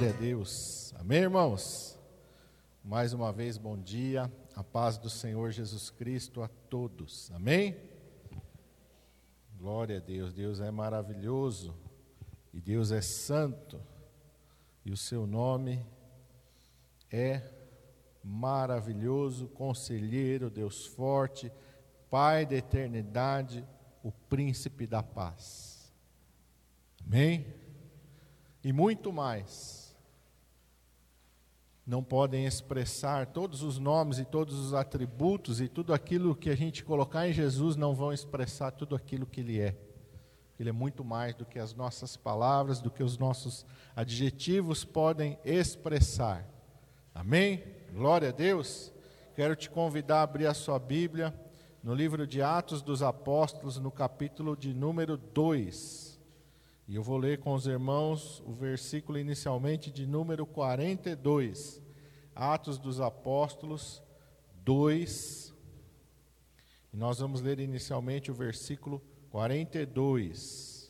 Glória a Deus. Amém, irmãos? Mais uma vez, bom dia. A paz do Senhor Jesus Cristo a todos. Amém? Glória a Deus. Deus é maravilhoso e Deus é santo. E o seu nome é maravilhoso, conselheiro, Deus forte, Pai da eternidade, o príncipe da paz. Amém? E muito mais. Não podem expressar todos os nomes e todos os atributos e tudo aquilo que a gente colocar em Jesus não vão expressar tudo aquilo que ele é. Ele é muito mais do que as nossas palavras, do que os nossos adjetivos podem expressar. Amém? Glória a Deus. Quero te convidar a abrir a sua Bíblia no livro de Atos dos Apóstolos, no capítulo de número 2. E eu vou ler com os irmãos o versículo inicialmente de número 42. Atos dos Apóstolos 2. E nós vamos ler inicialmente o versículo 42.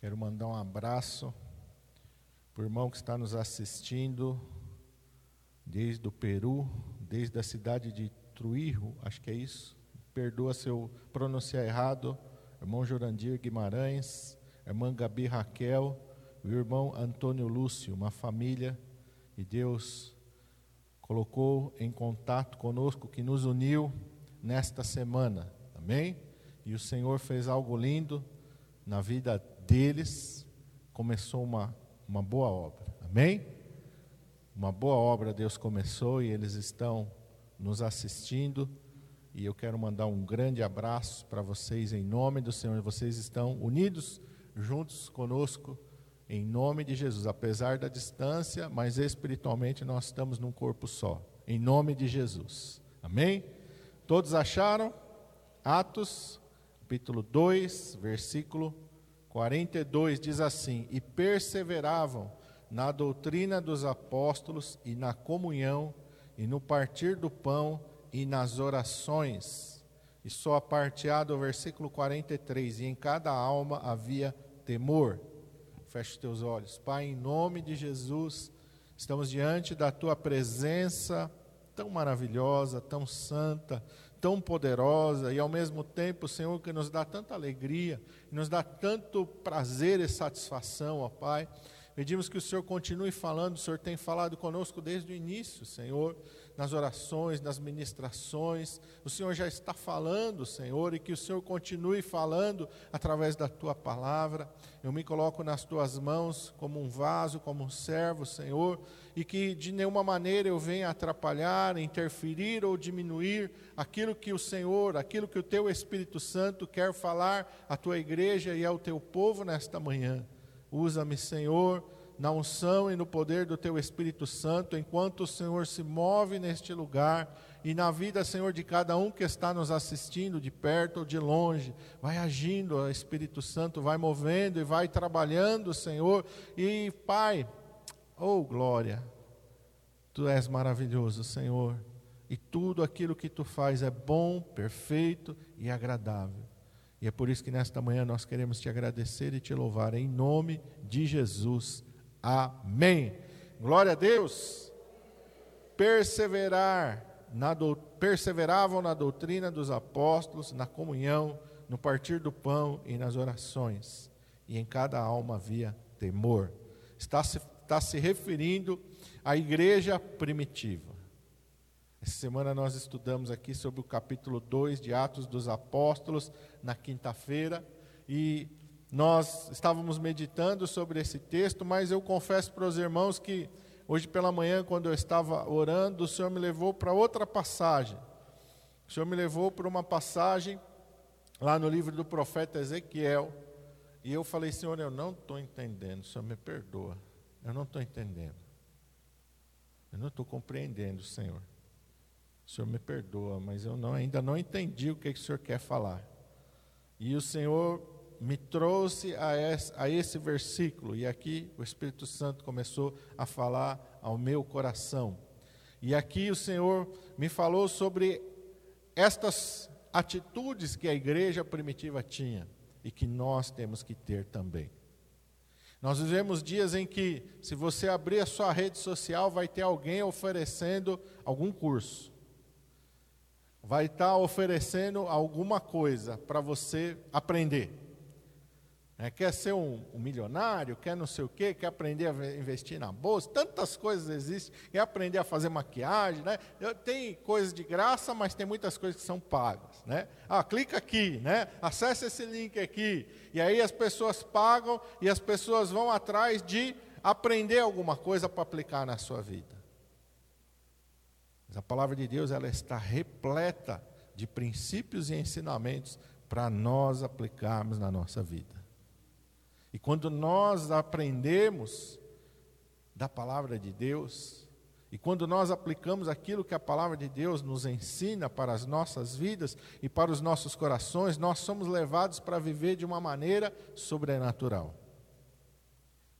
Quero mandar um abraço para o irmão que está nos assistindo desde o Peru, desde a cidade de Truirro, acho que é isso. Perdoa se eu pronunciar errado. Irmão Jorandir Guimarães, irmã Gabi Raquel, o irmão Antônio Lúcio, uma família que Deus colocou em contato conosco, que nos uniu nesta semana. Amém? E o Senhor fez algo lindo na vida deles começou uma, uma boa obra. Amém? Uma boa obra Deus começou e eles estão nos assistindo. E eu quero mandar um grande abraço para vocês em nome do Senhor. Vocês estão unidos juntos conosco em nome de Jesus, apesar da distância, mas espiritualmente nós estamos num corpo só. Em nome de Jesus. Amém? Todos acharam? Atos, capítulo 2, versículo 42 diz assim: E perseveravam na doutrina dos apóstolos e na comunhão e no partir do pão e nas orações. E só a parteado o versículo 43: E em cada alma havia temor. Feche teus olhos. Pai, em nome de Jesus, estamos diante da tua presença tão maravilhosa, tão santa, tão poderosa e ao mesmo tempo, Senhor, que nos dá tanta alegria, nos dá tanto prazer e satisfação, ó Pai. Pedimos que o Senhor continue falando, o Senhor tem falado conosco desde o início, Senhor, nas orações, nas ministrações. O Senhor já está falando, Senhor, e que o Senhor continue falando através da tua palavra. Eu me coloco nas tuas mãos como um vaso, como um servo, Senhor, e que de nenhuma maneira eu venha atrapalhar, interferir ou diminuir aquilo que o Senhor, aquilo que o teu Espírito Santo quer falar à tua igreja e ao teu povo nesta manhã. Usa-me, Senhor, na unção e no poder do Teu Espírito Santo, enquanto o Senhor se move neste lugar e na vida, Senhor, de cada um que está nos assistindo, de perto ou de longe. Vai agindo, o Espírito Santo vai movendo e vai trabalhando, Senhor. E, Pai, oh glória, Tu és maravilhoso, Senhor. E tudo aquilo que Tu faz é bom, perfeito e agradável. E é por isso que nesta manhã nós queremos te agradecer e te louvar em nome de Jesus. Amém. Glória a Deus. Perseverar na do, perseveravam na doutrina dos apóstolos, na comunhão, no partir do pão e nas orações. E em cada alma havia temor. Está se, está se referindo à igreja primitiva. Essa semana nós estudamos aqui sobre o capítulo 2 de Atos dos Apóstolos, na quinta-feira, e nós estávamos meditando sobre esse texto, mas eu confesso para os irmãos que hoje pela manhã, quando eu estava orando, o Senhor me levou para outra passagem. O Senhor me levou para uma passagem lá no livro do profeta Ezequiel, e eu falei, Senhor, eu não estou entendendo, o Senhor me perdoa, eu não estou entendendo, eu não estou compreendendo, Senhor. O Senhor me perdoa, mas eu não, ainda não entendi o que, que o Senhor quer falar. E o Senhor me trouxe a esse, a esse versículo, e aqui o Espírito Santo começou a falar ao meu coração. E aqui o Senhor me falou sobre estas atitudes que a igreja primitiva tinha e que nós temos que ter também. Nós vivemos dias em que, se você abrir a sua rede social, vai ter alguém oferecendo algum curso, vai estar oferecendo alguma coisa para você aprender. É, quer ser um, um, milionário, quer não sei o quê, quer aprender a investir na bolsa, tantas coisas existem, quer aprender a fazer maquiagem, né? Tem coisas de graça, mas tem muitas coisas que são pagas, né? Ah, clica aqui, né? Acesse esse link aqui, e aí as pessoas pagam e as pessoas vão atrás de aprender alguma coisa para aplicar na sua vida. Mas a palavra de Deus ela está repleta de princípios e ensinamentos para nós aplicarmos na nossa vida. E quando nós aprendemos da palavra de Deus, e quando nós aplicamos aquilo que a palavra de Deus nos ensina para as nossas vidas e para os nossos corações, nós somos levados para viver de uma maneira sobrenatural.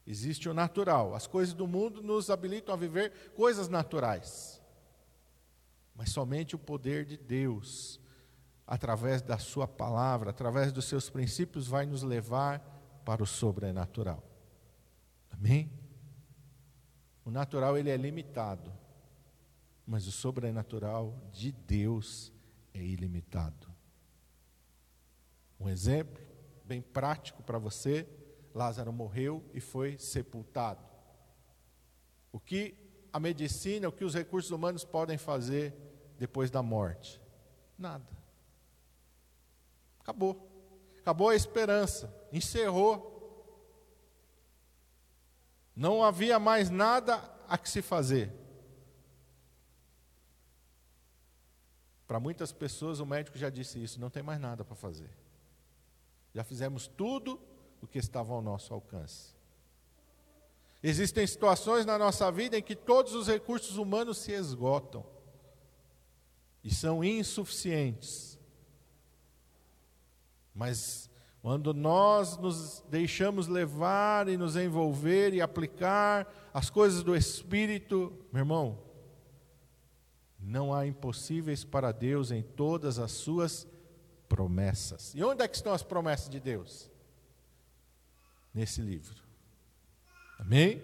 Existe o natural, as coisas do mundo nos habilitam a viver coisas naturais. Mas somente o poder de Deus, através da Sua palavra, através dos seus princípios, vai nos levar para o sobrenatural. Amém? O natural ele é limitado, mas o sobrenatural de Deus é ilimitado. Um exemplo bem prático para você: Lázaro morreu e foi sepultado. O que a medicina, o que os recursos humanos podem fazer depois da morte? Nada. Acabou. Acabou a esperança encerrou. Não havia mais nada a que se fazer. Para muitas pessoas, o médico já disse isso: não tem mais nada para fazer. Já fizemos tudo o que estava ao nosso alcance. Existem situações na nossa vida em que todos os recursos humanos se esgotam e são insuficientes. Mas quando nós nos deixamos levar e nos envolver e aplicar as coisas do Espírito, meu irmão, não há impossíveis para Deus em todas as suas promessas. E onde é que estão as promessas de Deus? Nesse livro. Amém?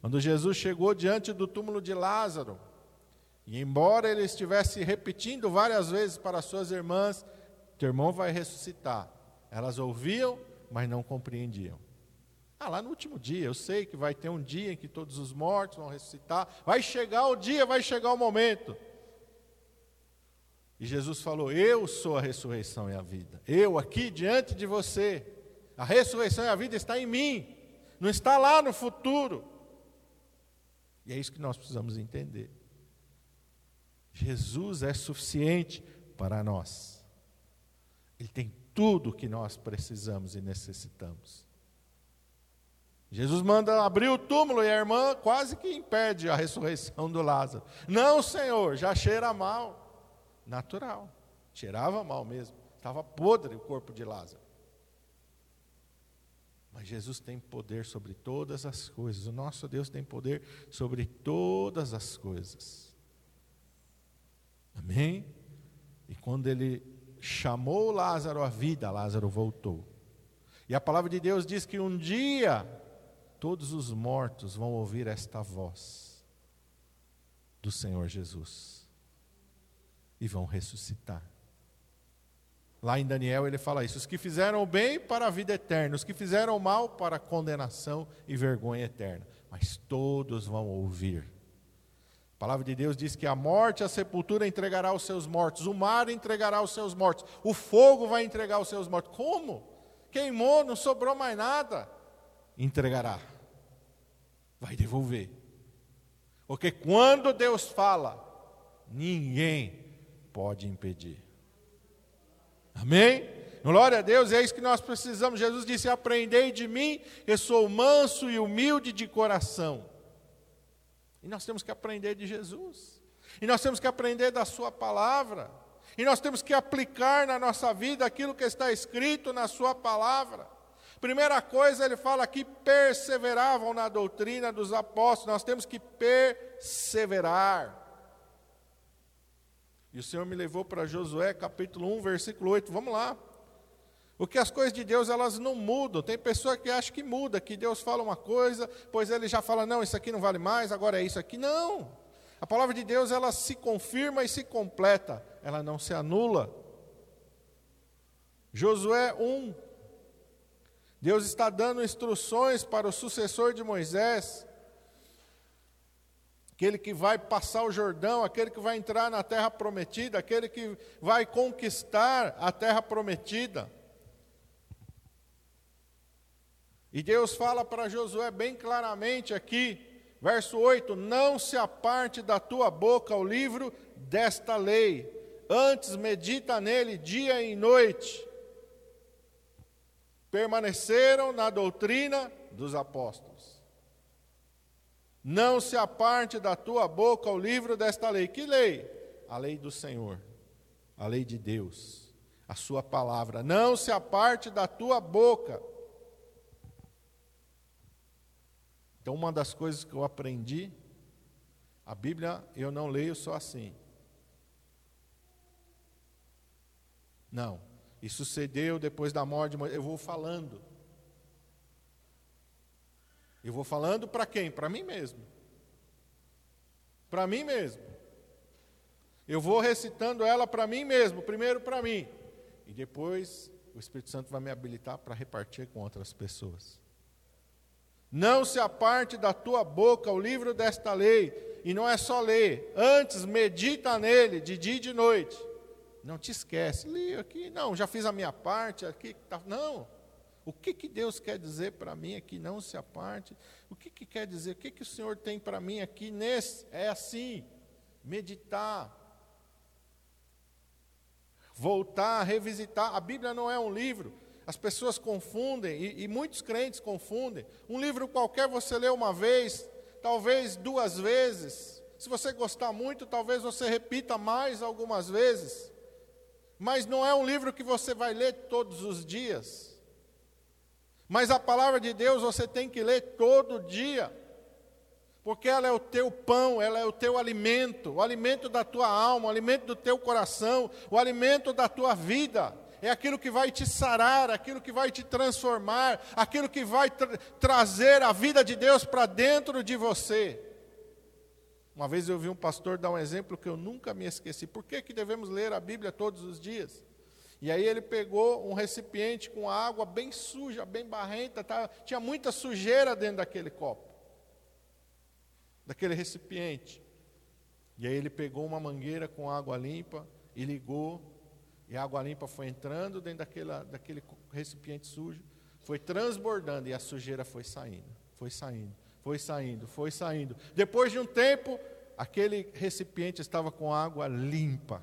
Quando Jesus chegou diante do túmulo de Lázaro, e embora ele estivesse repetindo várias vezes para suas irmãs, teu irmão vai ressuscitar. Elas ouviam, mas não compreendiam. Ah, lá no último dia, eu sei que vai ter um dia em que todos os mortos vão ressuscitar. Vai chegar o dia, vai chegar o momento. E Jesus falou: Eu sou a ressurreição e a vida. Eu aqui diante de você. A ressurreição e a vida está em mim, não está lá no futuro. E é isso que nós precisamos entender. Jesus é suficiente para nós. Ele tem tudo o que nós precisamos e necessitamos. Jesus manda abrir o túmulo e a irmã quase que impede a ressurreição do Lázaro. Não, Senhor, já cheira mal. Natural. Cheirava mal mesmo. Estava podre o corpo de Lázaro. Mas Jesus tem poder sobre todas as coisas. O nosso Deus tem poder sobre todas as coisas. Amém? E quando ele chamou Lázaro à vida, Lázaro voltou. E a palavra de Deus diz que um dia todos os mortos vão ouvir esta voz do Senhor Jesus e vão ressuscitar. Lá em Daniel ele fala isso: os que fizeram o bem para a vida eterna, os que fizeram o mal para a condenação e vergonha eterna, mas todos vão ouvir a palavra de Deus diz que a morte, a sepultura entregará os seus mortos, o mar entregará os seus mortos, o fogo vai entregar os seus mortos. Como? Queimou, não sobrou mais nada. Entregará, vai devolver. Porque quando Deus fala, ninguém pode impedir. Amém? Glória a Deus, é isso que nós precisamos. Jesus disse: Aprendei de mim, eu sou manso e humilde de coração e nós temos que aprender de Jesus. E nós temos que aprender da Sua palavra. E nós temos que aplicar na nossa vida aquilo que está escrito na Sua palavra. Primeira coisa, ele fala aqui: perseveravam na doutrina dos apóstolos. Nós temos que perseverar. E o Senhor me levou para Josué, capítulo 1, versículo 8. Vamos lá. Porque as coisas de Deus, elas não mudam. Tem pessoa que acha que muda, que Deus fala uma coisa, pois ele já fala, não, isso aqui não vale mais, agora é isso aqui. Não. A palavra de Deus, ela se confirma e se completa, ela não se anula. Josué 1. Deus está dando instruções para o sucessor de Moisés, aquele que vai passar o Jordão, aquele que vai entrar na terra prometida, aquele que vai conquistar a terra prometida. E Deus fala para Josué bem claramente aqui, verso 8: Não se aparte da tua boca o livro desta lei, antes medita nele dia e noite. Permaneceram na doutrina dos apóstolos. Não se aparte da tua boca o livro desta lei. Que lei? A lei do Senhor, a lei de Deus, a sua palavra. Não se aparte da tua boca Então, uma das coisas que eu aprendi, a Bíblia eu não leio só assim. Não. E sucedeu depois da morte de Moisés. Eu vou falando. Eu vou falando para quem? Para mim mesmo. Para mim mesmo. Eu vou recitando ela para mim mesmo, primeiro para mim. E depois o Espírito Santo vai me habilitar para repartir com outras pessoas. Não se aparte da tua boca o livro desta lei, e não é só ler, antes medita nele de dia e de noite. Não te esquece, li aqui, não, já fiz a minha parte, aqui, tá, não. O que, que Deus quer dizer para mim aqui? Não se aparte. O que, que quer dizer? O que, que o Senhor tem para mim aqui nesse? É assim, meditar, voltar, revisitar. A Bíblia não é um livro as pessoas confundem, e, e, muitos crentes confundem. Um livro qualquer você lê uma vez, talvez duas vezes. Se você gostar muito, talvez você repita mais algumas vezes. Mas não é um livro que você vai ler todos os dias. Mas a palavra de Deus você tem que ler todo dia. Porque ela é o teu pão, ela é o teu alimento, o alimento da tua alma, o alimento do teu coração, o alimento da tua vida é aquilo que vai te sarar, aquilo que vai te transformar, aquilo que vai tra trazer a vida de Deus para dentro de você. Uma vez eu vi um pastor dar um exemplo que eu nunca me esqueci. Por que, que devemos ler a Bíblia todos os dias? E aí ele pegou um recipiente com água bem suja, bem barrenta, tá? tinha muita sujeira dentro daquele copo, daquele recipiente. E aí ele pegou uma mangueira com água limpa e ligou e a água limpa foi entrando dentro daquela, daquele recipiente sujo, foi transbordando e a sujeira foi saindo, foi saindo, foi saindo, foi saindo. Depois de um tempo, aquele recipiente estava com água limpa,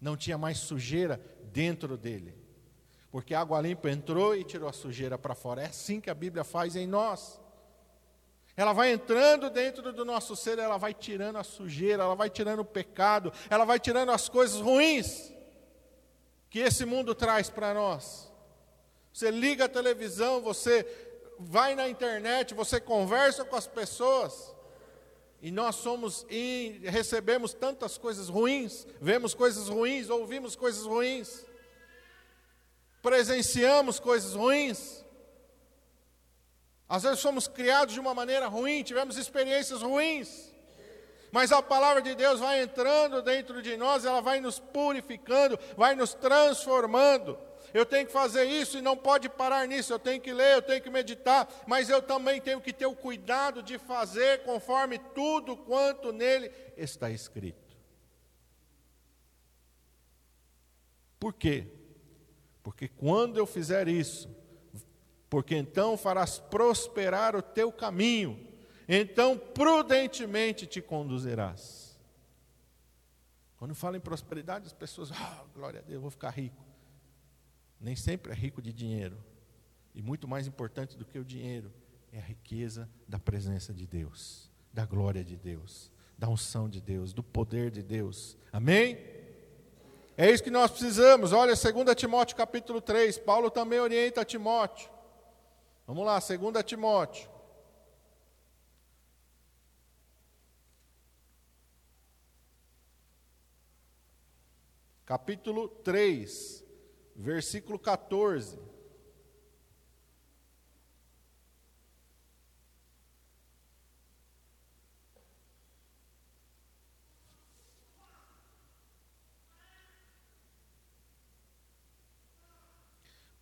não tinha mais sujeira dentro dele, porque a água limpa entrou e tirou a sujeira para fora. É assim que a Bíblia faz em nós. Ela vai entrando dentro do nosso ser, ela vai tirando a sujeira, ela vai tirando o pecado, ela vai tirando as coisas ruins que esse mundo traz para nós. Você liga a televisão, você vai na internet, você conversa com as pessoas, e nós somos e recebemos tantas coisas ruins, vemos coisas ruins, ouvimos coisas ruins, presenciamos coisas ruins. Às vezes somos criados de uma maneira ruim, tivemos experiências ruins. Mas a palavra de Deus vai entrando dentro de nós, ela vai nos purificando, vai nos transformando. Eu tenho que fazer isso e não pode parar nisso. Eu tenho que ler, eu tenho que meditar, mas eu também tenho que ter o cuidado de fazer conforme tudo quanto nele está escrito. Por quê? Porque quando eu fizer isso, porque então farás prosperar o teu caminho então prudentemente te conduzirás. Quando fala em prosperidade, as pessoas, ah, glória a Deus, eu vou ficar rico. Nem sempre é rico de dinheiro. E muito mais importante do que o dinheiro é a riqueza da presença de Deus, da glória de Deus, da unção de Deus, do poder de Deus. Amém? É isso que nós precisamos. Olha, 2 Timóteo capítulo 3. Paulo também orienta Timóteo. Vamos lá, 2 Timóteo. Capítulo 3, versículo 14.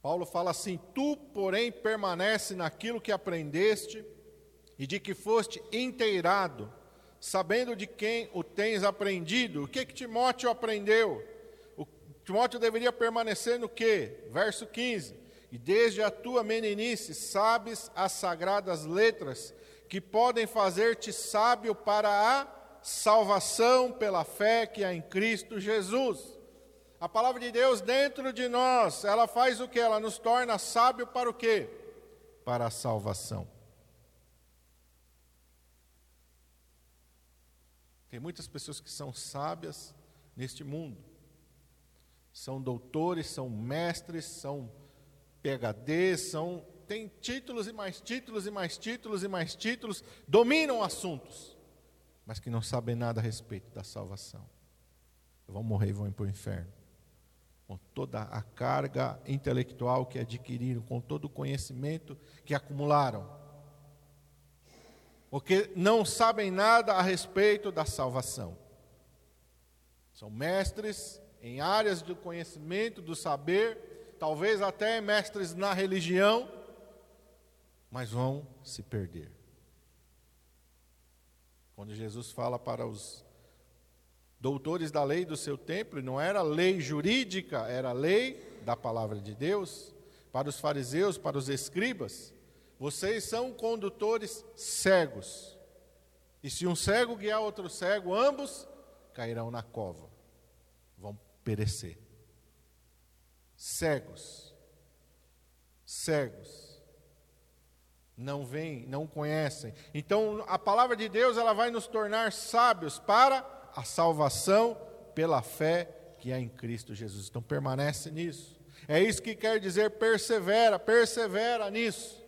Paulo fala assim: Tu, porém, permanece naquilo que aprendeste e de que foste inteirado, sabendo de quem o tens aprendido. O que que Timóteo aprendeu? Timóteo deveria permanecer no que? Verso 15. E desde a tua meninice sabes as sagradas letras que podem fazer-te sábio para a salvação pela fé que há em Cristo Jesus. A palavra de Deus dentro de nós, ela faz o que? Ela nos torna sábio para o quê? Para a salvação. Tem muitas pessoas que são sábias neste mundo. São doutores, são mestres, são PhDs, são têm títulos e mais títulos e mais títulos e mais títulos, dominam assuntos, mas que não sabem nada a respeito da salvação. Vão morrer e vão ir para o inferno com toda a carga intelectual que adquiriram, com todo o conhecimento que acumularam. Porque não sabem nada a respeito da salvação. São mestres em áreas do conhecimento, do saber, talvez até mestres na religião, mas vão se perder. Quando Jesus fala para os doutores da lei do seu tempo, e não era lei jurídica, era lei da palavra de Deus, para os fariseus, para os escribas, vocês são condutores cegos. E se um cego guiar outro cego, ambos cairão na cova, vão perecer. Cegos, cegos, não veem, não conhecem. Então, a palavra de Deus ela vai nos tornar sábios para a salvação pela fé que há em Cristo Jesus. Então permanece nisso. É isso que quer dizer persevera, persevera nisso.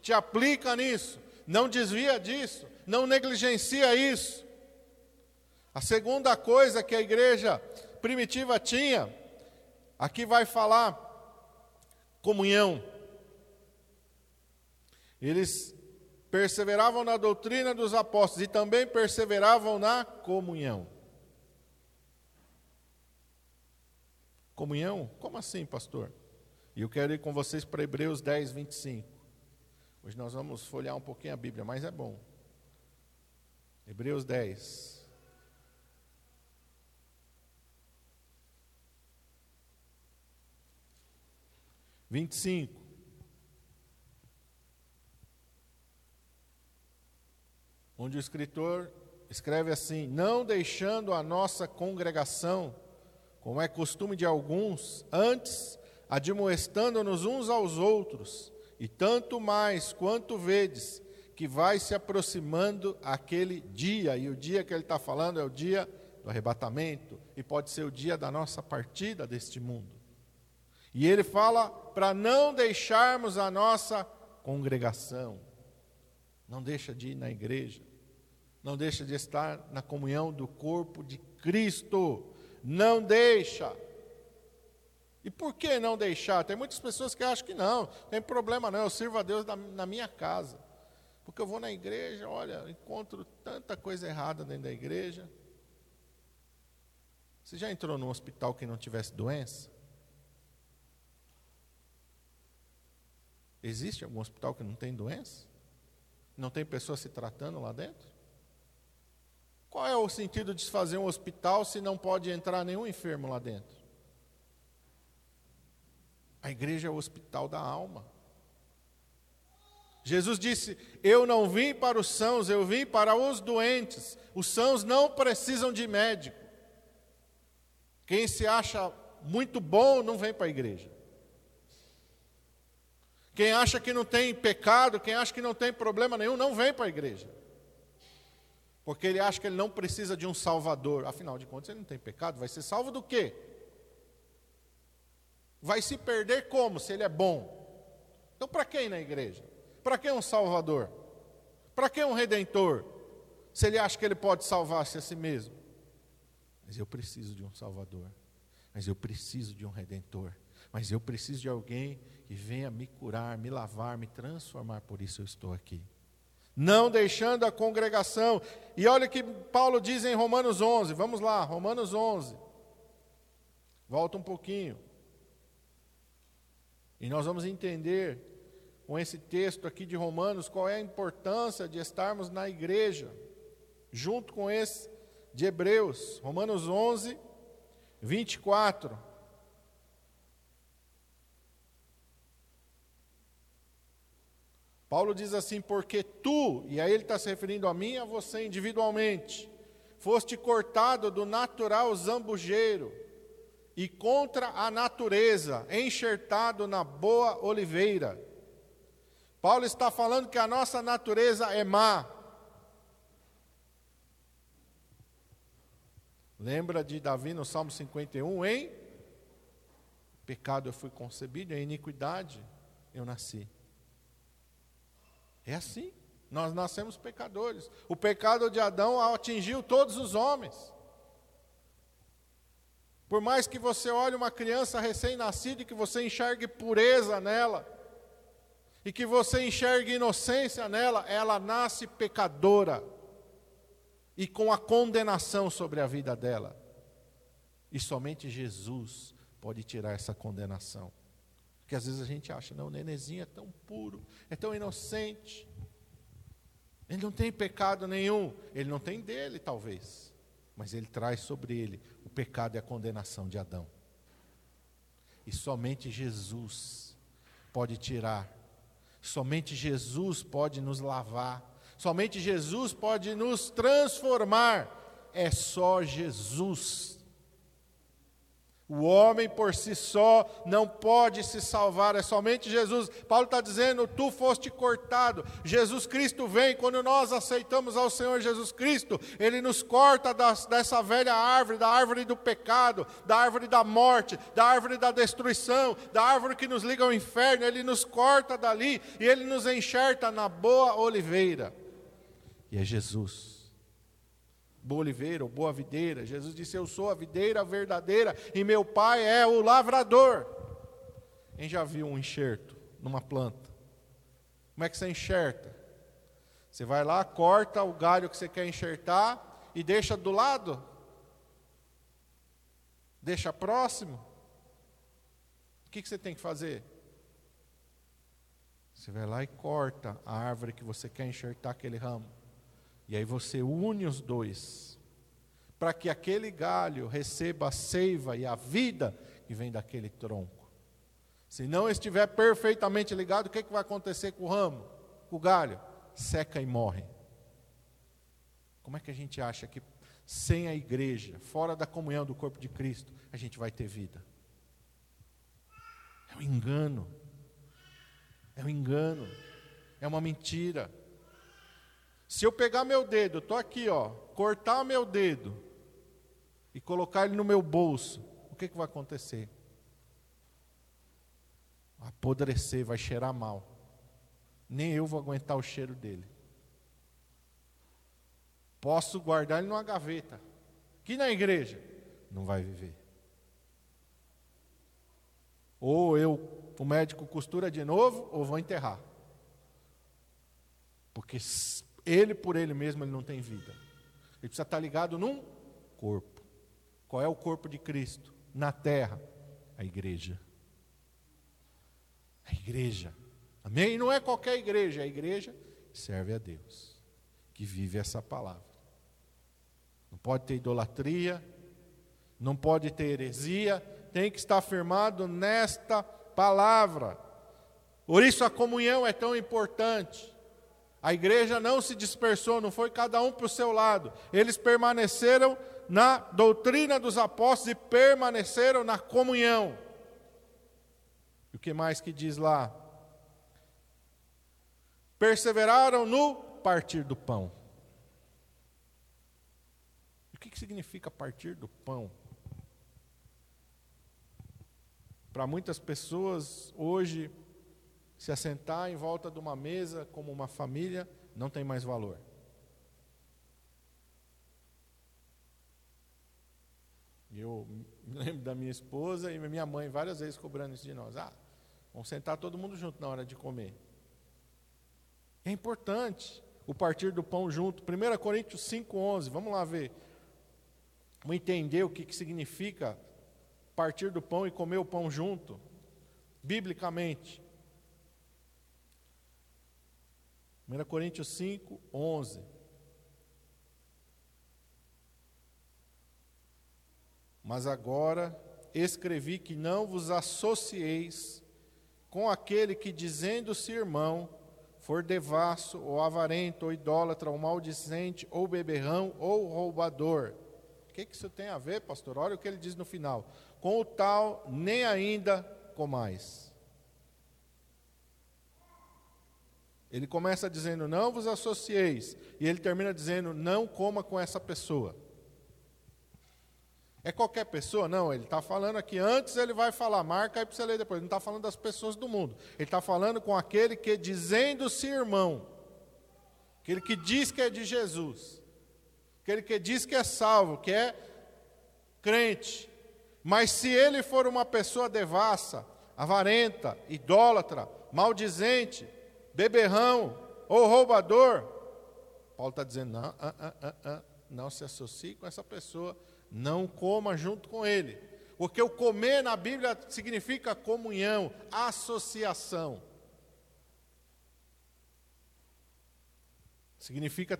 Te aplica nisso, não desvia disso, não negligencia isso. A segunda coisa que a igreja primitiva tinha, aqui vai falar comunhão. Eles perseveravam na doutrina dos apóstolos e também perseveravam na comunhão. Comunhão? Como assim, pastor? E eu quero ir com vocês para Hebreus 10, 25. Hoje nós vamos folhear um pouquinho a Bíblia, mas é bom. Hebreus 10. Vinte e cinco. onde o escritor escreve assim: Não deixando a nossa congregação, como é costume de alguns, antes admoestando-nos uns aos outros, e tanto mais quanto vedes que vai se aproximando aquele dia, e o dia que ele está falando é o dia do arrebatamento, e pode ser o dia da nossa partida deste mundo. E ele fala para não deixarmos a nossa congregação, não deixa de ir na igreja, não deixa de estar na comunhão do corpo de Cristo, não deixa. E por que não deixar? Tem muitas pessoas que acham que não, tem problema não, eu sirvo a Deus na, na minha casa. Porque eu vou na igreja, olha, encontro tanta coisa errada dentro da igreja. Você já entrou num hospital que não tivesse doença? Existe algum hospital que não tem doença? Não tem pessoa se tratando lá dentro? Qual é o sentido de se fazer um hospital se não pode entrar nenhum enfermo lá dentro? A igreja é o hospital da alma. Jesus disse: Eu não vim para os sãos, eu vim para os doentes. Os sãos não precisam de médico. Quem se acha muito bom não vem para a igreja. Quem acha que não tem pecado, quem acha que não tem problema nenhum, não vem para a igreja. Porque ele acha que ele não precisa de um salvador. Afinal de contas, ele não tem pecado. Vai ser salvo do quê? Vai se perder como se ele é bom? Então, para quem na igreja? Para que um salvador? Para que um redentor? Se ele acha que ele pode salvar-se a si mesmo. Mas eu preciso de um salvador. Mas eu preciso de um redentor. Mas eu preciso de alguém que venha me curar, me lavar, me transformar. Por isso eu estou aqui não deixando a congregação. E olha o que Paulo diz em Romanos 11, vamos lá, Romanos 11. Volta um pouquinho. E nós vamos entender com esse texto aqui de Romanos qual é a importância de estarmos na igreja, junto com esse de Hebreus, Romanos 11, 24. Paulo diz assim: porque tu, e aí ele está se referindo a mim e a você individualmente, foste cortado do natural zambujeiro e contra a natureza, enxertado na boa oliveira. Paulo está falando que a nossa natureza é má. Lembra de Davi no Salmo 51, em pecado eu fui concebido, em iniquidade eu nasci. É assim. Nós nascemos pecadores. O pecado de Adão atingiu todos os homens. Por mais que você olhe uma criança recém-nascida e que você enxergue pureza nela, e que você enxergue inocência nela, ela nasce pecadora e com a condenação sobre a vida dela. E somente Jesus pode tirar essa condenação. Porque às vezes a gente acha, não, o nenenzinho é tão puro, é tão inocente. Ele não tem pecado nenhum. Ele não tem dele, talvez. Mas ele traz sobre ele o pecado e a condenação de Adão. E somente Jesus pode tirar. Somente Jesus pode nos lavar. Somente Jesus pode nos transformar. É só Jesus o homem por si só não pode se salvar, é somente Jesus. Paulo está dizendo: tu foste cortado. Jesus Cristo vem, quando nós aceitamos ao Senhor Jesus Cristo, Ele nos corta das, dessa velha árvore, da árvore do pecado, da árvore da morte, da árvore da destruição, da árvore que nos liga ao inferno. Ele nos corta dali e Ele nos enxerta na boa oliveira. E é Jesus boa oliveira ou boa videira. Jesus disse: Eu sou a videira verdadeira e meu pai é o lavrador. Quem já viu um enxerto numa planta? Como é que você enxerta? Você vai lá, corta o galho que você quer enxertar e deixa do lado? Deixa próximo? O que, que você tem que fazer? Você vai lá e corta a árvore que você quer enxertar aquele ramo. E aí você une os dois, para que aquele galho receba a seiva e a vida que vem daquele tronco. Se não estiver perfeitamente ligado, o que, é que vai acontecer com o ramo, com o galho? Seca e morre. Como é que a gente acha que sem a igreja, fora da comunhão do corpo de Cristo, a gente vai ter vida? É um engano. É um engano. É uma mentira. Se eu pegar meu dedo, estou aqui, ó, cortar meu dedo e colocar ele no meu bolso, o que, que vai acontecer? Apodrecer, vai cheirar mal. Nem eu vou aguentar o cheiro dele. Posso guardar ele numa gaveta. Aqui na igreja, não vai viver. Ou eu, o médico costura de novo, ou vou enterrar. Porque ele por ele mesmo ele não tem vida. Ele precisa estar ligado num corpo. Qual é o corpo de Cristo? Na terra, a igreja. A igreja. Amém? E não é qualquer igreja, é a igreja que serve a Deus, que vive essa palavra. Não pode ter idolatria, não pode ter heresia, tem que estar firmado nesta palavra. Por isso a comunhão é tão importante. A igreja não se dispersou, não foi cada um para o seu lado. Eles permaneceram na doutrina dos apóstolos e permaneceram na comunhão. E o que mais que diz lá? Perseveraram no partir do pão. que, que significa partir do pão? Para muitas pessoas, hoje, se assentar em volta de uma mesa como uma família não tem mais valor. Eu me lembro da minha esposa e minha mãe várias vezes cobrando isso de nós. Ah, vamos sentar todo mundo junto na hora de comer. É importante o partir do pão junto. 1 Coríntios 5,11, vamos lá ver. Vamos entender o que, que significa partir do pão e comer o pão junto, biblicamente. 1 Coríntios 5, 11. Mas agora escrevi que não vos associeis com aquele que, dizendo-se irmão, for devasso, ou avarento, ou idólatra, ou maldicente, ou beberrão, ou roubador. O que, que isso tem a ver, pastor? Olha o que ele diz no final. Com o tal, nem ainda comais. Ele começa dizendo, não vos associeis. E ele termina dizendo, não coma com essa pessoa. É qualquer pessoa? Não, ele está falando aqui. Antes ele vai falar, marca aí para você ler depois. Ele não está falando das pessoas do mundo. Ele está falando com aquele que, dizendo-se irmão, aquele que diz que é de Jesus, aquele que diz que é salvo, que é crente. Mas se ele for uma pessoa devassa, avarenta, idólatra, maldizente, beberrão ou roubador, Paulo está dizendo: não, ah, ah, ah, não se associe com essa pessoa, não coma junto com ele. Porque o comer na Bíblia significa comunhão, associação. Significa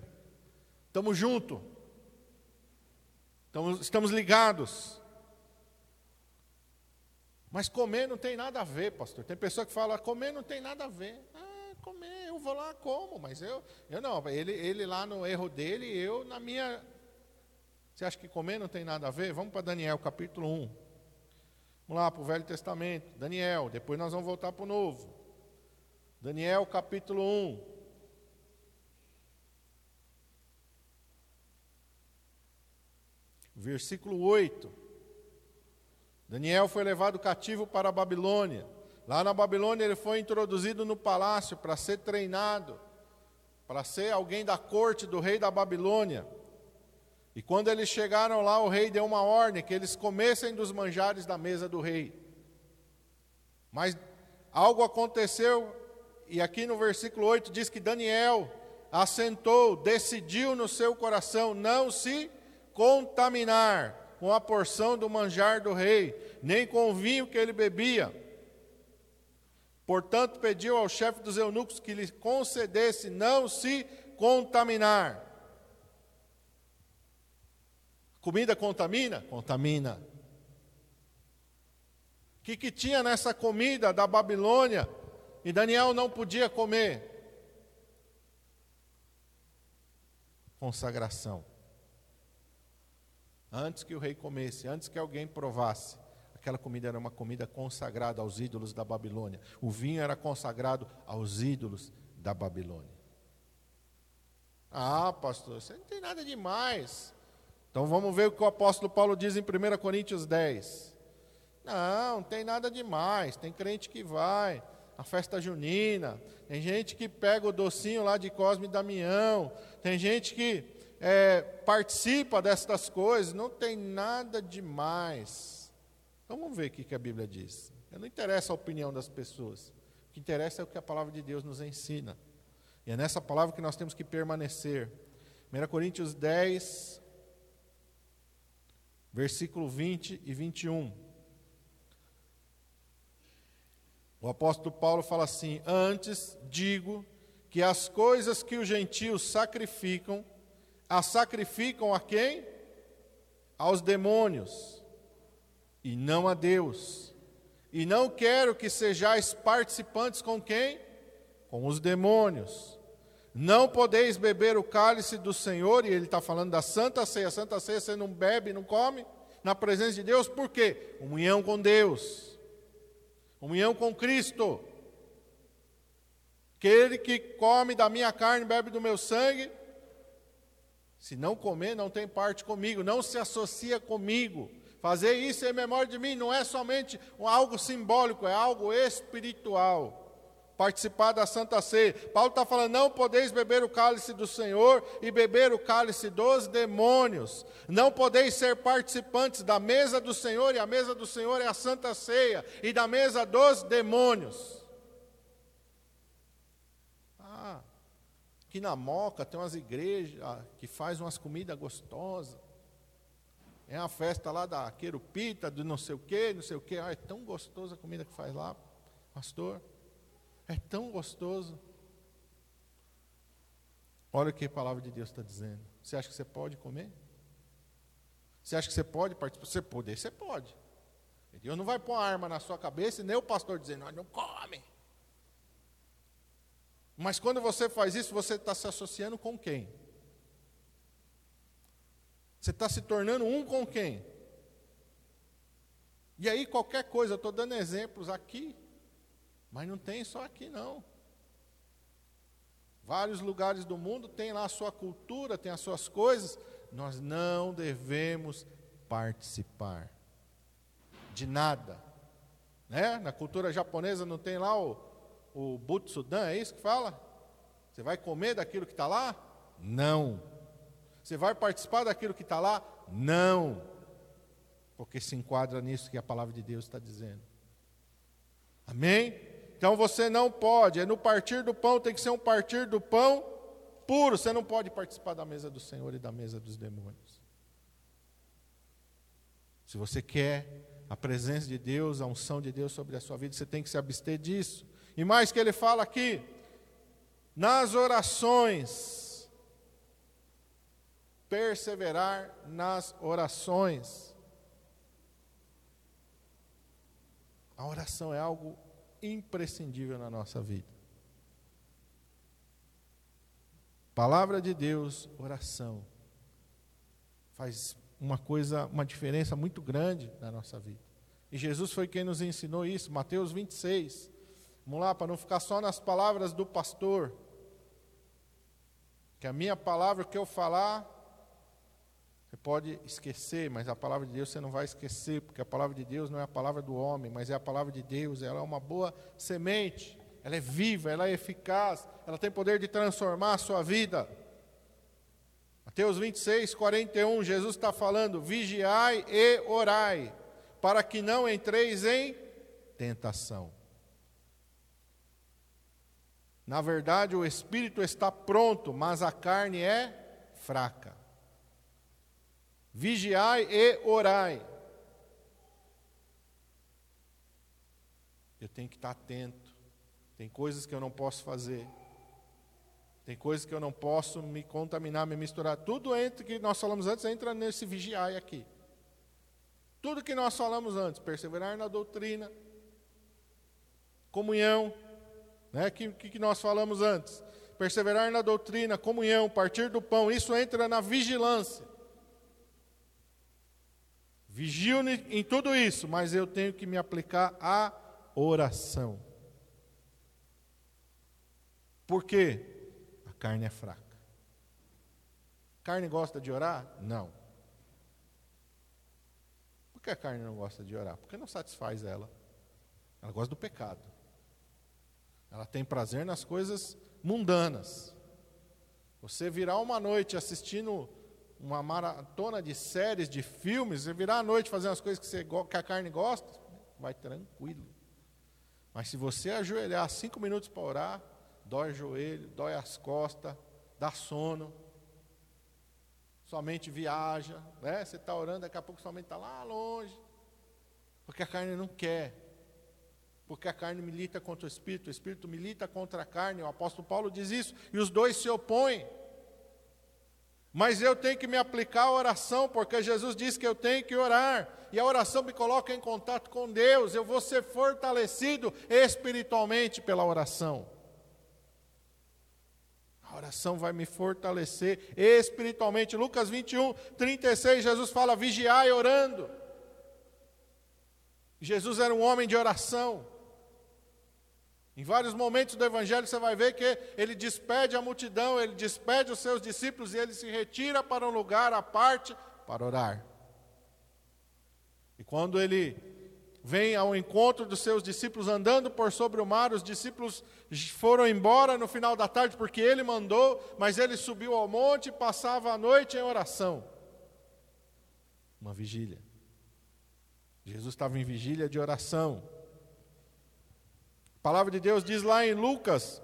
estamos juntos, estamos, estamos ligados. Mas comer não tem nada a ver, pastor. Tem pessoa que fala, comer não tem nada a ver. Ah, comer, eu vou lá como, mas eu, eu não. Ele, ele lá no erro dele, eu na minha. Você acha que comer não tem nada a ver? Vamos para Daniel capítulo 1. Vamos lá para o Velho Testamento. Daniel, depois nós vamos voltar para o Novo. Daniel capítulo 1. Versículo 8. Daniel foi levado cativo para a Babilônia. Lá na Babilônia ele foi introduzido no palácio para ser treinado, para ser alguém da corte do rei da Babilônia. E quando eles chegaram lá, o rei deu uma ordem que eles comessem dos manjares da mesa do rei. Mas algo aconteceu, e aqui no versículo 8 diz que Daniel assentou, decidiu no seu coração não se contaminar com a porção do manjar do rei, nem com o vinho que ele bebia. Portanto, pediu ao chefe dos eunucos que lhe concedesse não se contaminar. Comida contamina? Contamina. O que, que tinha nessa comida da Babilônia e Daniel não podia comer? Consagração antes que o rei comesse, antes que alguém provasse. Aquela comida era uma comida consagrada aos ídolos da Babilônia. O vinho era consagrado aos ídolos da Babilônia. Ah, pastor, isso não tem nada demais. Então vamos ver o que o apóstolo Paulo diz em 1 Coríntios 10. Não, não tem nada demais. Tem crente que vai, a festa junina. Tem gente que pega o docinho lá de Cosme e Damião. Tem gente que é, participa destas coisas, não tem nada demais. Então vamos ver o que a Bíblia diz. Não interessa a opinião das pessoas. O que interessa é o que a palavra de Deus nos ensina. E é nessa palavra que nós temos que permanecer. 1 Coríntios 10, versículo 20 e 21. O apóstolo Paulo fala assim: Antes digo que as coisas que os gentios sacrificam, a sacrificam a quem? Aos demônios, e não a Deus. E não quero que sejais participantes com quem? Com os demônios. Não podeis beber o cálice do Senhor, e ele está falando da Santa Ceia. Santa Ceia você não bebe, não come, na presença de Deus, por quê? Comunhão com Deus, comunhão com Cristo. Aquele que come da minha carne, bebe do meu sangue, Se não comer, não tem parte comigo, não se associa comigo. Fazer isso em memória de mim não é somente algo simbólico, é algo espiritual. Participar da Santa Ceia. Paulo está falando: não podeis beber o cálice do Senhor e beber o cálice dos demônios. Não podeis ser participantes da mesa do Senhor, e a mesa do Senhor é a Santa Ceia, e da mesa dos demônios. Aqui na Moca tem umas igrejas ah, que faz umas comidas gostosas. É uma festa lá da querupita, do não sei o quê, não sei o quê. Ah, é tão gostosa a comida que faz lá, pastor. É tão gostoso. Olha o que a palavra de Deus está dizendo. Você acha que você pode comer? Você acha que você pode participar? Você poder, você pode. Deus não vai pôr uma arma na sua cabeça e nem o pastor dizendo, não come. Mas quando você faz isso, você está se associando com quem? Você está se tornando um com quem? E aí, qualquer coisa, eu estou dando exemplos aqui, mas não tem só aqui não. Vários lugares do mundo têm lá a sua cultura, tem as suas coisas. Nós não devemos participar de nada. Né? Na cultura japonesa não tem lá o, o Butsudan, é isso que fala? Você vai comer daquilo que está lá? Não. Você vai participar daquilo que está lá? Não. Porque se enquadra nisso que a palavra de Deus está dizendo. Amém? Então você não pode, é no partir do pão, tem que ser um partir do pão puro. Você não pode participar da mesa do Senhor e da mesa dos demônios. Se você quer a presença de Deus, a unção de Deus sobre a sua vida, você tem que se abster disso. E mais que ele fala aqui, nas orações, perseverar nas orações. A oração é algo imprescindível na nossa vida. Palavra de Deus, oração, faz uma coisa, uma diferença muito grande na nossa vida. E Jesus foi quem nos ensinou isso, Mateus 26. Vamos lá, para não ficar só nas palavras do pastor. Que a minha palavra, o que eu falar, você pode esquecer, mas a palavra de Deus você não vai esquecer, porque a palavra de Deus não é a palavra do homem, mas é a palavra de Deus. Ela é uma boa semente, ela é viva, ela é eficaz, ela tem poder de transformar a sua vida. Mateus 26, 41, Jesus está falando: vigiai e orai, para que não entreis em tentação. Na verdade, o espírito está pronto, mas a carne é fraca. Vigiai e orai. Eu tenho que estar atento. Tem coisas que eu não posso fazer. Tem coisas que eu não posso me contaminar, me misturar. Tudo entre que nós falamos antes entra nesse vigiai aqui. Tudo que nós falamos antes, perseverar na doutrina, comunhão, né? que, que nós falamos antes. Perseverar na doutrina, comunhão, partir do pão, isso entra na vigilância. Vigio em tudo isso, mas eu tenho que me aplicar à oração. Por quê? A carne é fraca. A carne gosta de orar? Não. Por que a carne não gosta de orar? Porque não satisfaz ela. Ela gosta do pecado. Ela tem prazer nas coisas mundanas. Você virar uma noite assistindo uma maratona de séries, de filmes, você virar a noite fazendo as coisas que, você, que a carne gosta, vai tranquilo. Mas se você ajoelhar cinco minutos para orar, dói o joelho, dói as costas, dá sono, sua mente viaja, né? você está orando, daqui a pouco sua mente está lá longe, porque a carne não quer porque a carne milita contra o espírito, o espírito milita contra a carne. O apóstolo Paulo diz isso, e os dois se opõem. Mas eu tenho que me aplicar à oração, porque Jesus disse que eu tenho que orar, e a oração me coloca em contato com Deus. Eu vou ser fortalecido espiritualmente pela oração. A oração vai me fortalecer espiritualmente. Lucas 21, 36, Jesus fala: vigiai orando. Jesus era um homem de oração. Em vários momentos do Evangelho você vai ver que ele despede a multidão, ele despede os seus discípulos e ele se retira para um lugar à parte para orar. E quando ele vem ao encontro dos seus discípulos andando por sobre o mar, os discípulos foram embora no final da tarde porque ele mandou, mas ele subiu ao monte e passava a noite em oração. Uma vigília. Jesus estava em vigília de oração. A palavra de Deus diz lá em Lucas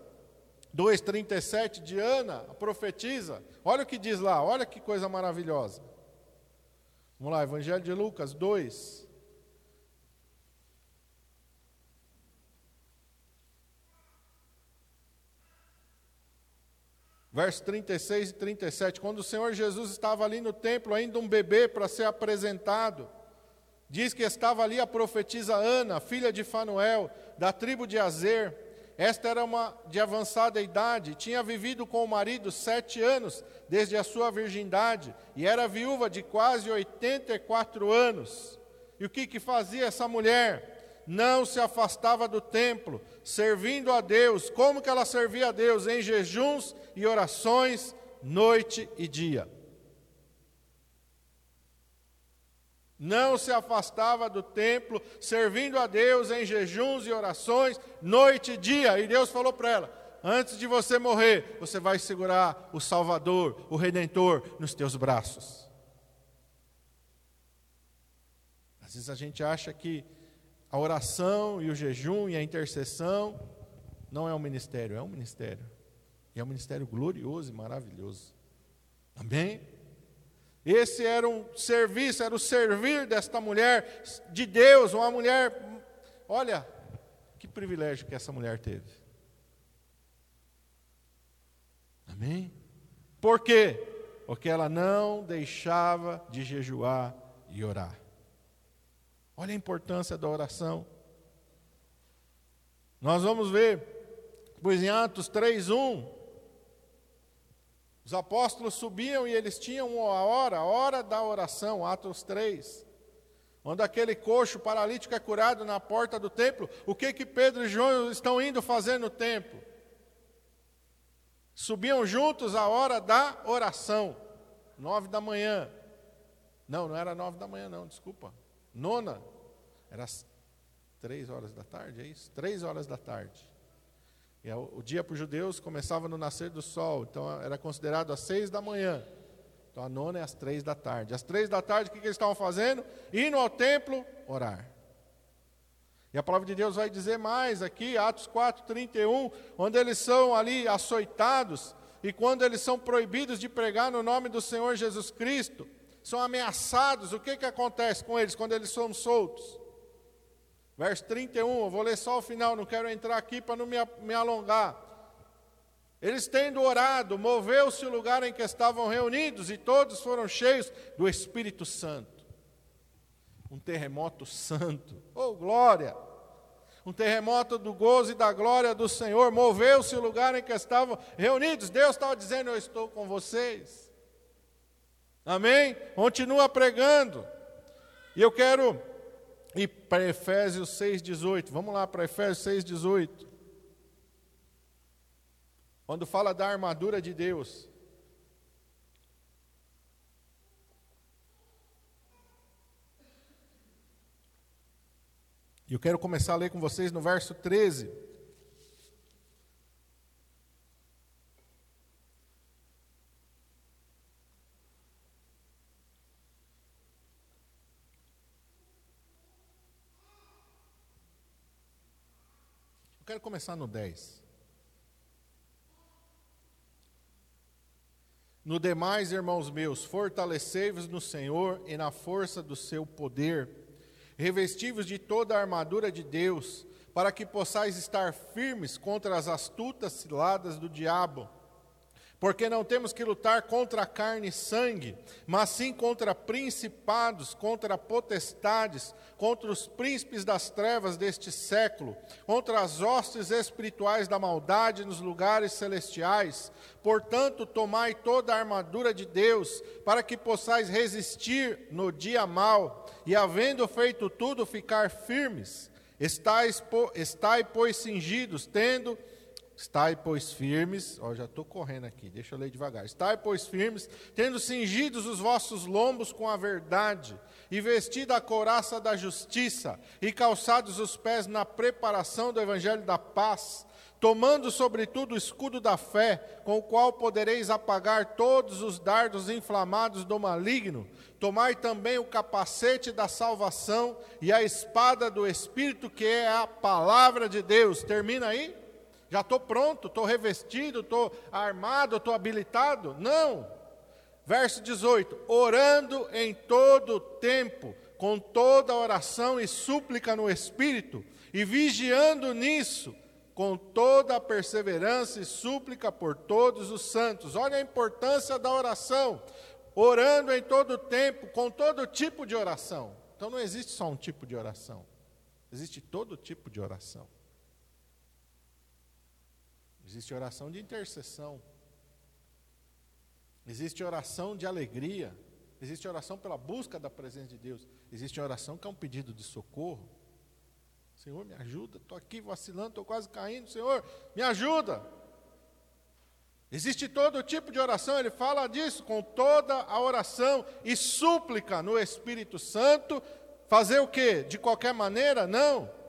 2,37 de Ana, a profetiza. Olha o que diz lá, olha que coisa maravilhosa. Vamos lá, Evangelho de Lucas 2. Versos 36 e 37. Quando o Senhor Jesus estava ali no templo, ainda um bebê para ser apresentado, diz que estava ali a profetisa Ana, filha de Fanuel, da tribo de Azer. Esta era uma de avançada idade, tinha vivido com o marido sete anos, desde a sua virgindade, e era viúva de quase 84 anos. E o que, que fazia essa mulher? Não se afastava do templo, servindo a Deus. Como que ela servia a Deus? Em jejuns e orações, noite e dia. Não se afastava do templo, servindo a Deus em jejuns e orações, noite e dia. E Deus falou para ela: antes de você morrer, você vai segurar o Salvador, o Redentor, nos teus braços. Às vezes a gente acha que a oração e o jejum e a intercessão não é um ministério, é um ministério. E é um ministério glorioso e maravilhoso. Amém? Esse era um serviço, era o servir desta mulher de Deus, uma mulher. Olha, que privilégio que essa mulher teve. Amém? Por quê? Porque ela não deixava de jejuar e orar. Olha a importância da oração. Nós vamos ver, pois em Atos 3:1, os apóstolos subiam e eles tinham a hora, a hora da oração, Atos 3. Onde aquele coxo paralítico é curado na porta do templo, o que que Pedro e João estão indo fazer no templo? Subiam juntos a hora da oração, nove da manhã. Não, não era nove da manhã, não, desculpa. Nona, era três horas da tarde, é isso? Três horas da tarde. É o dia para os judeus começava no nascer do sol, então era considerado às seis da manhã. Então a nona é às três da tarde. Às três da tarde, o que, que eles estavam fazendo? Indo ao templo, orar. E a palavra de Deus vai dizer mais aqui, Atos 4, 31, onde eles são ali açoitados, e quando eles são proibidos de pregar no nome do Senhor Jesus Cristo, são ameaçados, o que, que acontece com eles quando eles são soltos? Verso 31, eu vou ler só o final, não quero entrar aqui para não me, me alongar. Eles tendo orado, moveu-se o lugar em que estavam reunidos e todos foram cheios do Espírito Santo. Um terremoto santo, oh glória! Um terremoto do gozo e da glória do Senhor, moveu-se o lugar em que estavam reunidos. Deus estava dizendo: Eu estou com vocês. Amém? Continua pregando. E eu quero e para Efésios 6,18. Vamos lá para Efésios 6,18. Quando fala da armadura de Deus. E eu quero começar a ler com vocês no verso 13. Quero começar no 10. No demais, irmãos meus, fortalecei-vos no Senhor e na força do seu poder, revestivos de toda a armadura de Deus, para que possais estar firmes contra as astutas ciladas do diabo porque não temos que lutar contra carne e sangue, mas sim contra principados, contra potestades, contra os príncipes das trevas deste século, contra as hostes espirituais da maldade nos lugares celestiais. Portanto, tomai toda a armadura de Deus, para que possais resistir no dia mau, e havendo feito tudo, ficar firmes. Estais, estai, pois, cingidos, tendo Estai, pois, firmes, ó, já estou correndo aqui, deixa eu ler devagar. Estai, pois, firmes, tendo cingidos os vossos lombos com a verdade, e vestida a couraça da justiça, e calçados os pés na preparação do evangelho da paz, tomando sobretudo o escudo da fé, com o qual podereis apagar todos os dardos inflamados do maligno. Tomai também o capacete da salvação e a espada do Espírito, que é a palavra de Deus. Termina aí? Já estou pronto, estou revestido, estou armado, estou habilitado? Não. Verso 18: orando em todo tempo, com toda oração e súplica no Espírito, e vigiando nisso, com toda a perseverança e súplica por todos os santos. Olha a importância da oração. Orando em todo tempo, com todo tipo de oração. Então não existe só um tipo de oração, existe todo tipo de oração. Existe oração de intercessão. Existe oração de alegria. Existe oração pela busca da presença de Deus. Existe oração que é um pedido de socorro. Senhor, me ajuda, estou aqui vacilando, estou quase caindo. Senhor, me ajuda. Existe todo tipo de oração, ele fala disso, com toda a oração e súplica no Espírito Santo. Fazer o quê? De qualquer maneira? Não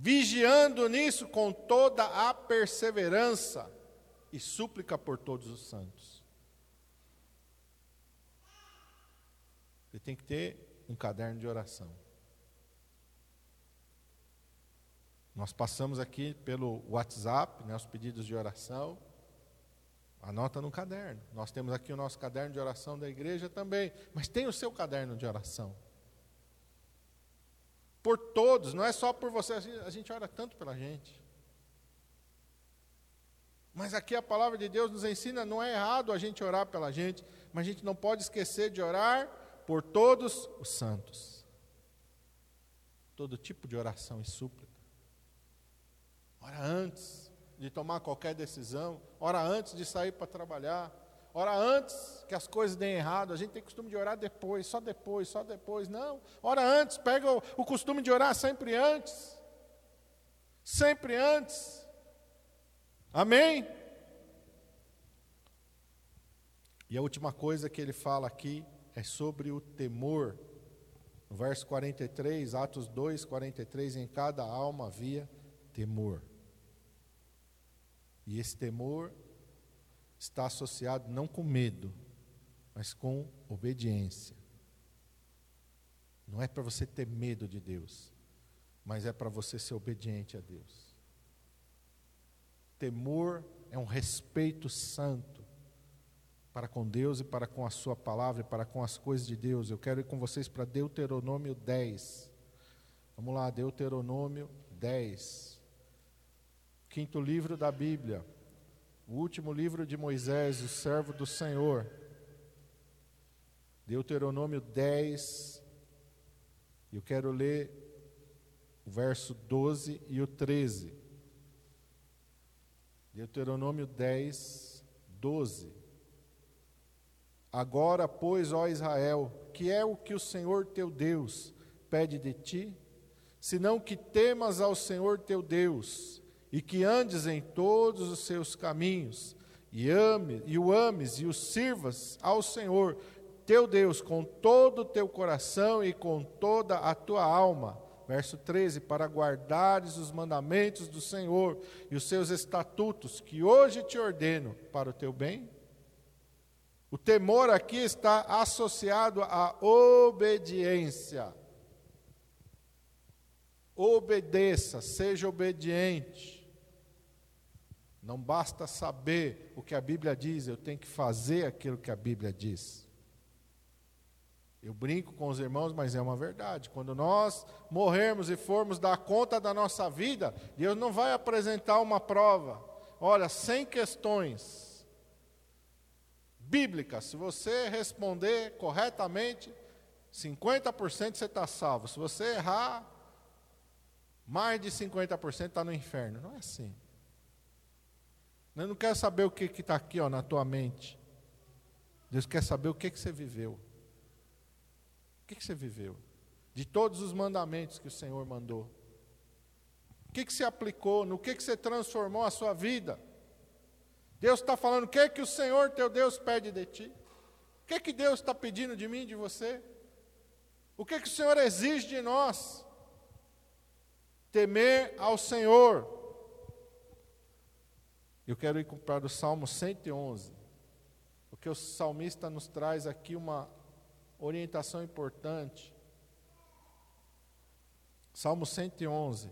vigiando nisso com toda a perseverança e súplica por todos os santos. Você tem que ter um caderno de oração. Nós passamos aqui pelo WhatsApp, né, os pedidos de oração. Anota no caderno. Nós temos aqui o nosso caderno de oração da igreja também. Mas tem o seu caderno de oração por todos, não é só por você, a gente ora tanto pela gente. Mas aqui a palavra de Deus nos ensina, não é errado a gente orar pela gente, mas a gente não pode esquecer de orar por todos os santos. Todo tipo de oração e súplica. Ora antes de tomar qualquer decisão, ora antes de sair para trabalhar, Ora antes que as coisas deem errado. A gente tem costume de orar depois, só depois, só depois. Não. Ora antes, pega o, o costume de orar sempre antes. Sempre antes. Amém? E a última coisa que ele fala aqui é sobre o temor. No verso 43, Atos 2, 43, em cada alma havia temor. E esse temor está associado não com medo, mas com obediência. Não é para você ter medo de Deus, mas é para você ser obediente a Deus. Temor é um respeito santo para com Deus e para com a Sua palavra e para com as coisas de Deus. Eu quero ir com vocês para Deuteronômio 10. Vamos lá, Deuteronômio 10. Quinto livro da Bíblia o último livro de Moisés, o servo do Senhor. Deuteronômio 10. Eu quero ler o verso 12 e o 13. Deuteronômio 10, 12. Agora, pois, ó Israel, que é o que o Senhor teu Deus pede de ti? Senão que temas ao Senhor teu Deus e que andes em todos os seus caminhos, e, ame, e o ames e o sirvas ao Senhor, teu Deus, com todo o teu coração e com toda a tua alma. Verso 13: Para guardares os mandamentos do Senhor e os seus estatutos, que hoje te ordeno para o teu bem. O temor aqui está associado à obediência. Obedeça, seja obediente. Não basta saber o que a Bíblia diz, eu tenho que fazer aquilo que a Bíblia diz. Eu brinco com os irmãos, mas é uma verdade. Quando nós morrermos e formos dar conta da nossa vida, Deus não vai apresentar uma prova. Olha, sem questões bíblicas, se você responder corretamente, 50% você está salvo. Se você errar, mais de 50% está no inferno. Não é assim. Eu não quero saber o que está aqui ó, na tua mente. Deus quer saber o que, que você viveu. O que, que você viveu? de todos os mandamentos que o Senhor mandou? O que, que se aplicou? No que, que você transformou a sua vida? Deus está falando, o que, que o Senhor teu Deus pede de ti? O que, que Deus está pedindo de mim, de você? O que, que o Senhor exige de nós? Temer ao Senhor. Eu quero ir para o Salmo 111, porque o salmista nos traz aqui uma orientação importante. Salmo 111.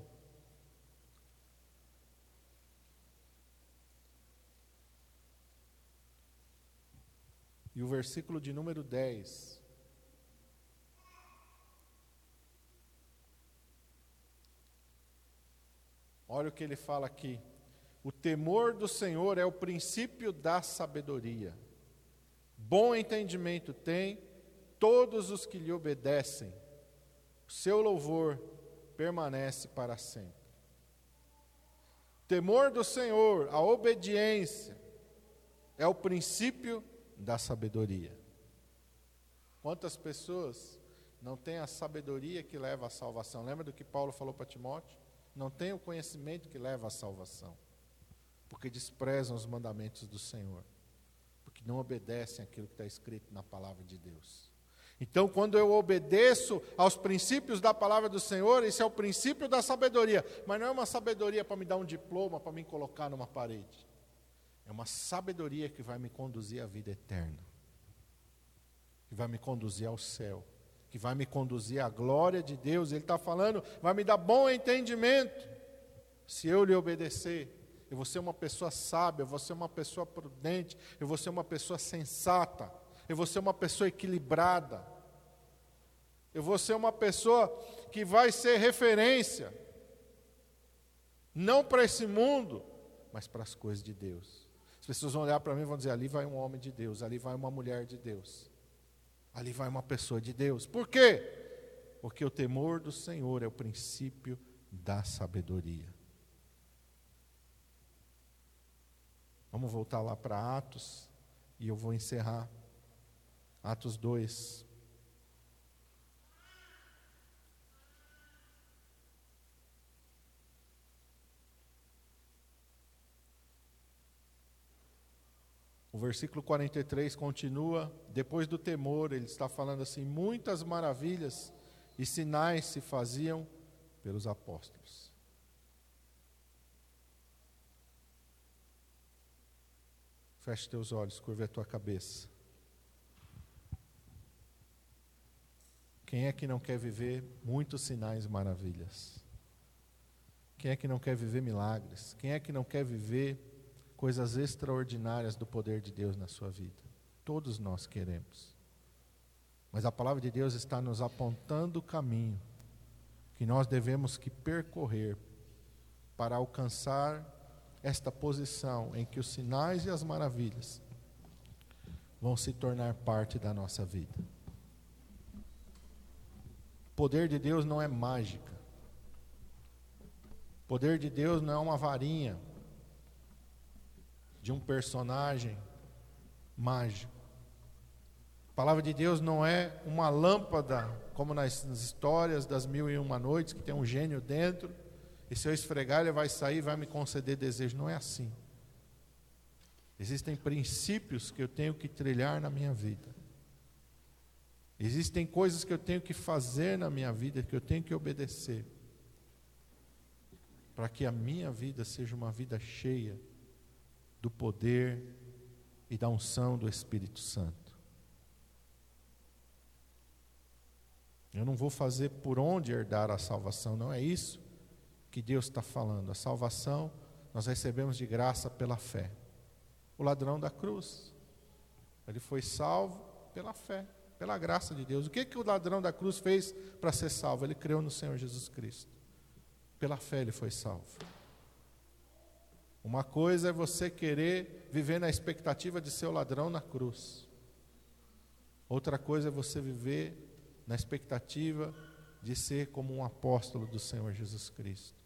E o versículo de número 10. Olha o que ele fala aqui. O temor do Senhor é o princípio da sabedoria. Bom entendimento tem todos os que lhe obedecem. O seu louvor permanece para sempre. Temor do Senhor, a obediência, é o princípio da sabedoria. Quantas pessoas não têm a sabedoria que leva à salvação? Lembra do que Paulo falou para Timóteo? Não tem o conhecimento que leva à salvação, porque desprezam os mandamentos do Senhor, porque não obedecem aquilo que está escrito na palavra de Deus. Então, quando eu obedeço aos princípios da palavra do Senhor, esse é o princípio da sabedoria. Mas não é uma sabedoria para me dar um diploma, para me colocar numa parede. É uma sabedoria que vai me conduzir à vida eterna, que vai me conduzir ao céu, que vai me conduzir à glória de Deus. Ele está falando, vai me dar bom entendimento, se eu lhe obedecer. Eu vou ser uma pessoa sábia, eu vou ser uma pessoa prudente, eu vou ser uma pessoa sensata eu vou ser uma pessoa equilibrada, eu vou ser uma pessoa que vai ser referência, não para esse mundo, mas para as coisas de Deus. As pessoas vão olhar para mim e vão dizer: ali vai um homem de Deus, ali vai uma mulher de Deus, ali vai uma pessoa de Deus. Por quê? Porque o temor do Senhor é o princípio da sabedoria. Vamos voltar lá para Atos e eu vou encerrar. Atos 2. O versículo 43 continua, depois do temor, ele está falando assim: muitas maravilhas e sinais se faziam pelos apóstolos. Feche teus olhos, curva a tua cabeça. Quem é que não quer viver muitos sinais e maravilhas? Quem é que não quer viver milagres? Quem é que não quer viver coisas extraordinárias do poder de Deus na sua vida? Todos nós queremos. Mas a palavra de Deus está nos apontando o caminho que nós devemos que percorrer para alcançar esta posição em que os sinais e as maravilhas vão se tornar parte da nossa vida poder de Deus não é mágica. O poder de Deus não é uma varinha de um personagem mágico. A palavra de Deus não é uma lâmpada, como nas histórias das mil e uma noites, que tem um gênio dentro, e se eu esfregar ele vai sair e vai me conceder desejo. Não é assim. Existem princípios que eu tenho que trilhar na minha vida. Existem coisas que eu tenho que fazer na minha vida, que eu tenho que obedecer, para que a minha vida seja uma vida cheia do poder e da unção do Espírito Santo. Eu não vou fazer por onde herdar a salvação, não é isso que Deus está falando. A salvação nós recebemos de graça pela fé. O ladrão da cruz, ele foi salvo pela fé pela graça de Deus. O que, que o ladrão da cruz fez para ser salvo? Ele creu no Senhor Jesus Cristo. Pela fé ele foi salvo. Uma coisa é você querer viver na expectativa de ser o ladrão na cruz. Outra coisa é você viver na expectativa de ser como um apóstolo do Senhor Jesus Cristo.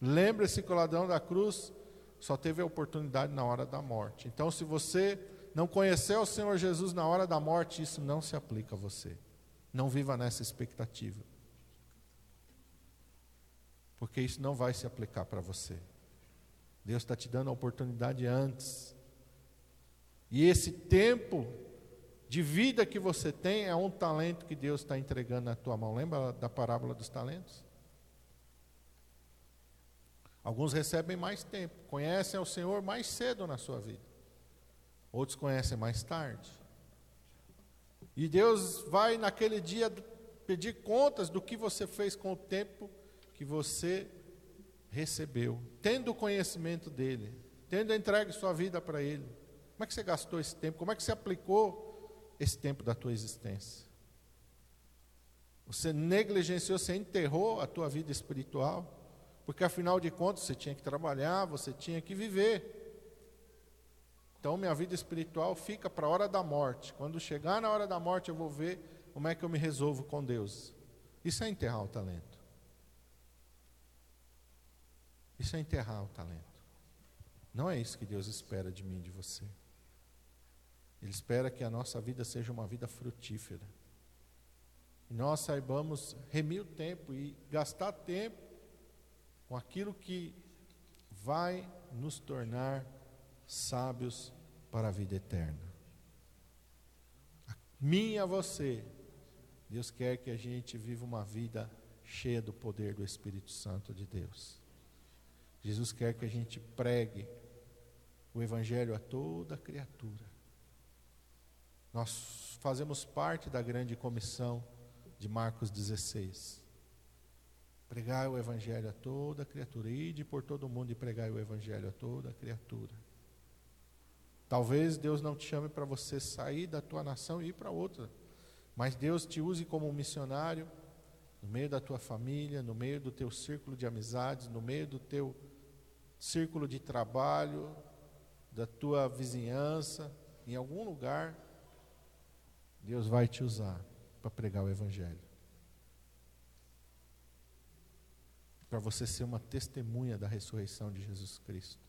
Lembre-se que o ladrão da cruz só teve a oportunidade na hora da morte. Então, se você não conheceu o Senhor Jesus na hora da morte, isso não se aplica a você. Não viva nessa expectativa. porque isso não vai se aplicar para você. Deus está te dando a oportunidade antes. E esse tempo de vida que você tem é um talento que Deus está entregando na tua mão. Lembra da parábola dos talentos? Alguns recebem mais tempo, conhecem ao Senhor mais cedo na sua vida. Outros conhecem mais tarde. E Deus vai naquele dia pedir contas do que você fez com o tempo que você recebeu, tendo o conhecimento dele, tendo entregue sua vida para ele. Como é que você gastou esse tempo? Como é que você aplicou esse tempo da tua existência? Você negligenciou, você enterrou a tua vida espiritual, porque afinal de contas você tinha que trabalhar, você tinha que viver. Então minha vida espiritual fica para a hora da morte. Quando chegar na hora da morte eu vou ver como é que eu me resolvo com Deus. Isso é enterrar o talento. Isso é enterrar o talento. Não é isso que Deus espera de mim de você. Ele espera que a nossa vida seja uma vida frutífera. E nós saibamos remir o tempo e gastar tempo com aquilo que vai nos tornar sábios para a vida eterna. A mim e a você, Deus quer que a gente viva uma vida cheia do poder do Espírito Santo de Deus. Jesus quer que a gente pregue o Evangelho a toda criatura. Nós fazemos parte da grande comissão de Marcos 16. Pregar o Evangelho a toda criatura. Ide por todo mundo e pregar o Evangelho a toda criatura. Talvez Deus não te chame para você sair da tua nação e ir para outra. Mas Deus te use como um missionário no meio da tua família, no meio do teu círculo de amizades, no meio do teu círculo de trabalho, da tua vizinhança, em algum lugar, Deus vai te usar para pregar o Evangelho. Para você ser uma testemunha da ressurreição de Jesus Cristo.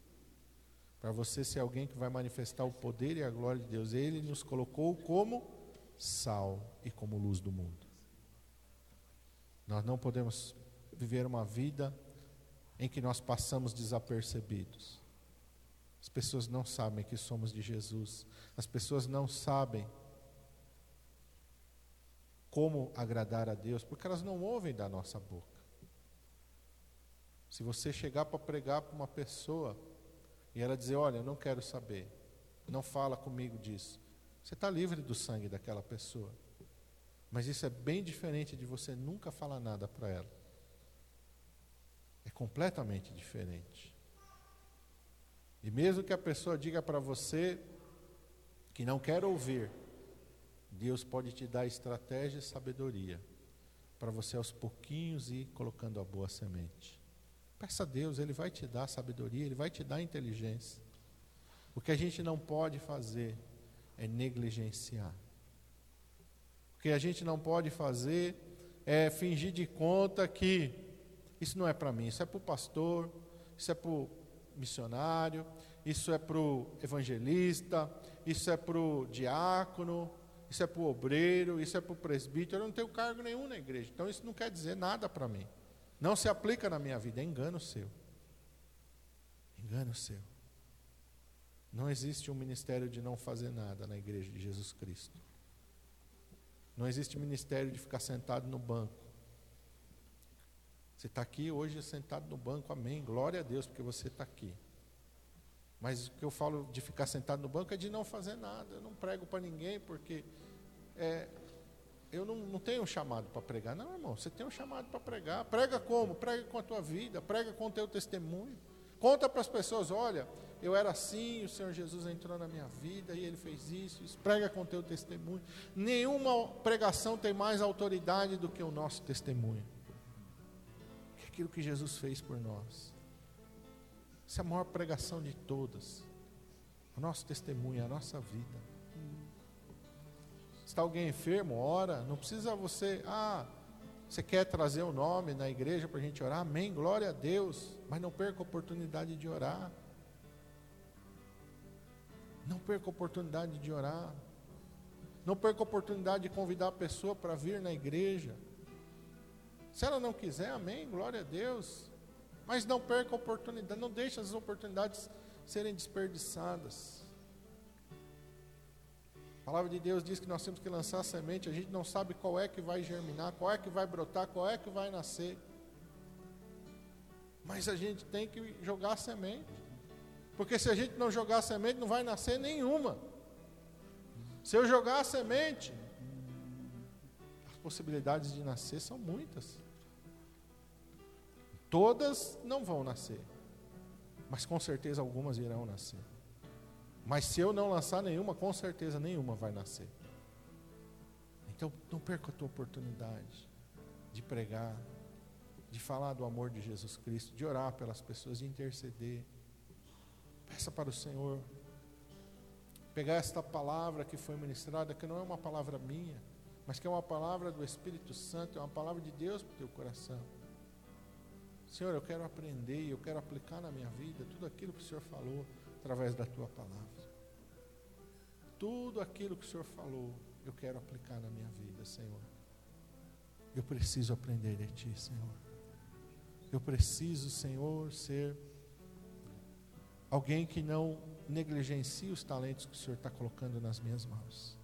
Para você ser alguém que vai manifestar o poder e a glória de Deus. Ele nos colocou como sal e como luz do mundo. Nós não podemos viver uma vida em que nós passamos desapercebidos. As pessoas não sabem que somos de Jesus. As pessoas não sabem como agradar a Deus, porque elas não ouvem da nossa boca. Se você chegar para pregar para uma pessoa e ela dizer: Olha, eu não quero saber, não fala comigo disso, você está livre do sangue daquela pessoa. Mas isso é bem diferente de você nunca falar nada para ela. É completamente diferente. E mesmo que a pessoa diga para você que não quer ouvir, Deus pode te dar estratégia e sabedoria para você aos pouquinhos ir colocando a boa semente. Peça a Deus, Ele vai te dar sabedoria, Ele vai te dar inteligência. O que a gente não pode fazer é negligenciar. O que a gente não pode fazer é fingir de conta que isso não é para mim, isso é para o pastor, isso é para o missionário, isso é para o evangelista, isso é para o diácono, isso é para o obreiro, isso é para o presbítero. Eu não tenho cargo nenhum na igreja, então isso não quer dizer nada para mim. Não se aplica na minha vida, é engano seu. Engano seu. Não existe um ministério de não fazer nada na igreja de Jesus Cristo. Não existe ministério de ficar sentado no banco. Você está aqui hoje sentado no banco, amém. Glória a Deus, porque você está aqui. Mas o que eu falo de ficar sentado no banco é de não fazer nada. Eu não prego para ninguém, porque é, eu não, não tenho um chamado para pregar. Não, irmão, você tem um chamado para pregar. Prega como? Prega com a tua vida, prega com o teu testemunho. Conta para as pessoas: olha, eu era assim, o Senhor Jesus entrou na minha vida e ele fez isso. isso. Prega com o teu testemunho. Nenhuma pregação tem mais autoridade do que o nosso testemunho aquilo que Jesus fez por nós. Essa é a maior pregação de todas. O nosso testemunho, a nossa vida. Está alguém enfermo, ora. Não precisa você, ah, você quer trazer o nome na igreja para a gente orar? Amém, glória a Deus. Mas não perca a oportunidade de orar. Não perca a oportunidade de orar. Não perca a oportunidade de convidar a pessoa para vir na igreja. Se ela não quiser, amém, glória a Deus. Mas não perca a oportunidade, não deixe as oportunidades serem desperdiçadas. A palavra de Deus diz que nós temos que lançar semente, a gente não sabe qual é que vai germinar, qual é que vai brotar, qual é que vai nascer. Mas a gente tem que jogar semente. Porque se a gente não jogar semente, não vai nascer nenhuma. Se eu jogar semente, as possibilidades de nascer são muitas. Todas não vão nascer, mas com certeza algumas irão nascer. Mas se eu não lançar nenhuma, com certeza nenhuma vai nascer. Então não perca a tua oportunidade de pregar, de falar do amor de Jesus Cristo, de orar pelas pessoas, de interceder. Peça para o Senhor pegar esta palavra que foi ministrada, que não é uma palavra minha, mas que é uma palavra do Espírito Santo, é uma palavra de Deus para o teu coração. Senhor, eu quero aprender, eu quero aplicar na minha vida tudo aquilo que o Senhor falou através da tua palavra. Tudo aquilo que o Senhor falou, eu quero aplicar na minha vida, Senhor. Eu preciso aprender de Ti, Senhor. Eu preciso, Senhor, ser alguém que não negligencie os talentos que o Senhor está colocando nas minhas mãos.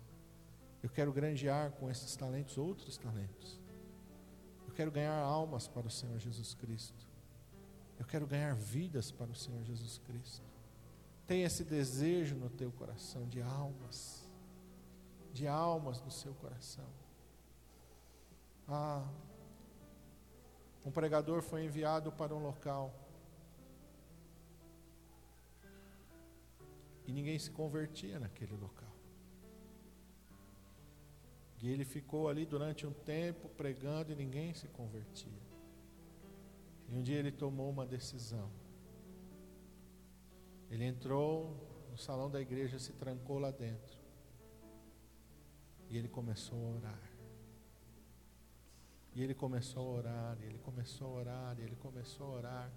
Eu quero granjear com esses talentos outros talentos. Eu quero ganhar almas para o Senhor Jesus Cristo. Eu quero ganhar vidas para o Senhor Jesus Cristo. Tem esse desejo no teu coração de almas, de almas no seu coração. Ah, um pregador foi enviado para um local e ninguém se convertia naquele local. E ele ficou ali durante um tempo pregando e ninguém se convertia. E um dia ele tomou uma decisão. Ele entrou no salão da igreja, se trancou lá dentro. E ele começou a orar. E ele começou a orar, e ele começou a orar, e ele começou a orar.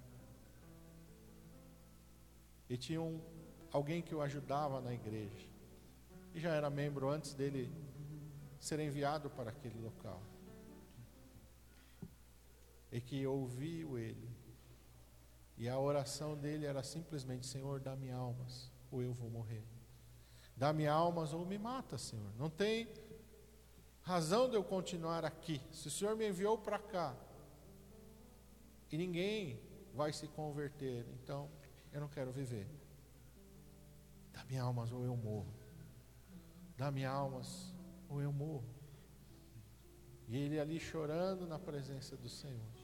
E tinha um, alguém que o ajudava na igreja. E já era membro antes dele ser enviado para aquele local. E que ouviu ele. E a oração dele era simplesmente: Senhor, dá-me almas, ou eu vou morrer. Dá-me almas ou me mata, Senhor. Não tem razão de eu continuar aqui. Se o Senhor me enviou para cá e ninguém vai se converter, então eu não quero viver. Dá-me almas ou eu morro. Dá-me almas ou eu morro. E ele ali chorando na presença do Senhor.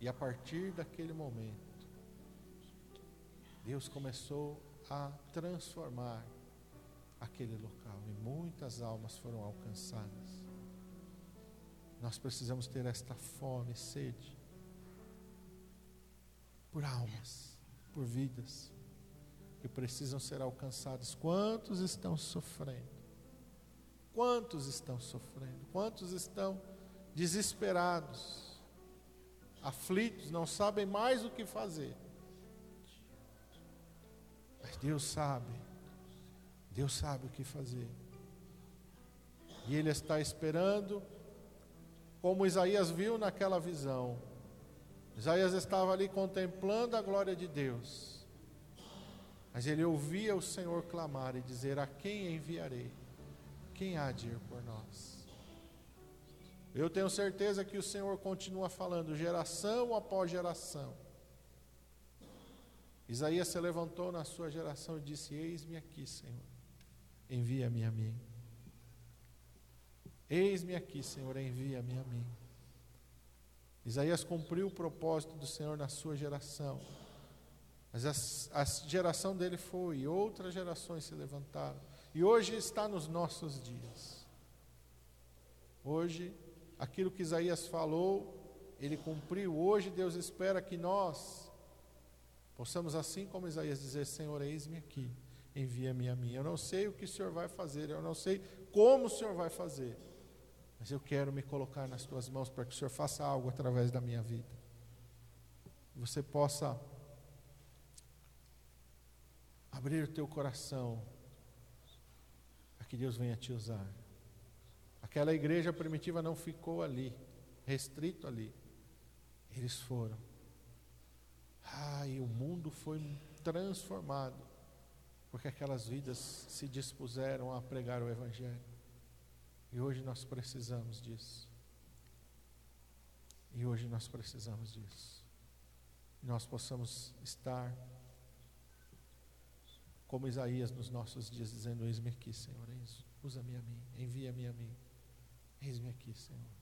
E a partir daquele momento, Deus começou a transformar aquele local e muitas almas foram alcançadas. Nós precisamos ter esta fome, sede por almas, por vidas que precisam ser alcançados. Quantos estão sofrendo? Quantos estão sofrendo? Quantos estão desesperados, aflitos, não sabem mais o que fazer? Mas Deus sabe, Deus sabe o que fazer. E Ele está esperando, como Isaías viu naquela visão. Isaías estava ali contemplando a glória de Deus. Mas ele ouvia o Senhor clamar e dizer: A quem enviarei? Quem há de ir por nós? Eu tenho certeza que o Senhor continua falando, geração após geração. Isaías se levantou na sua geração e disse: Eis-me aqui, Senhor, envia-me a mim. Eis-me aqui, Senhor, envia-me a mim. Isaías cumpriu o propósito do Senhor na sua geração. Mas a, a geração dele foi, e outras gerações se levantaram. E hoje está nos nossos dias. Hoje, aquilo que Isaías falou, ele cumpriu. Hoje, Deus espera que nós possamos, assim como Isaías, dizer: Senhor, eis-me aqui, envia-me a mim. Eu não sei o que o Senhor vai fazer, eu não sei como o Senhor vai fazer, mas eu quero me colocar nas tuas mãos para que o Senhor faça algo através da minha vida. Você possa abrir o teu coração a que Deus venha te usar. Aquela igreja primitiva não ficou ali, restrito ali. Eles foram. E o mundo foi transformado, porque aquelas vidas se dispuseram a pregar o Evangelho. E hoje nós precisamos disso. E hoje nós precisamos disso. Nós possamos estar como Isaías nos nossos dias, dizendo: Eis-me aqui, Senhor, usa-me a mim, envia-me a mim. Eis-me aqui, Senhor.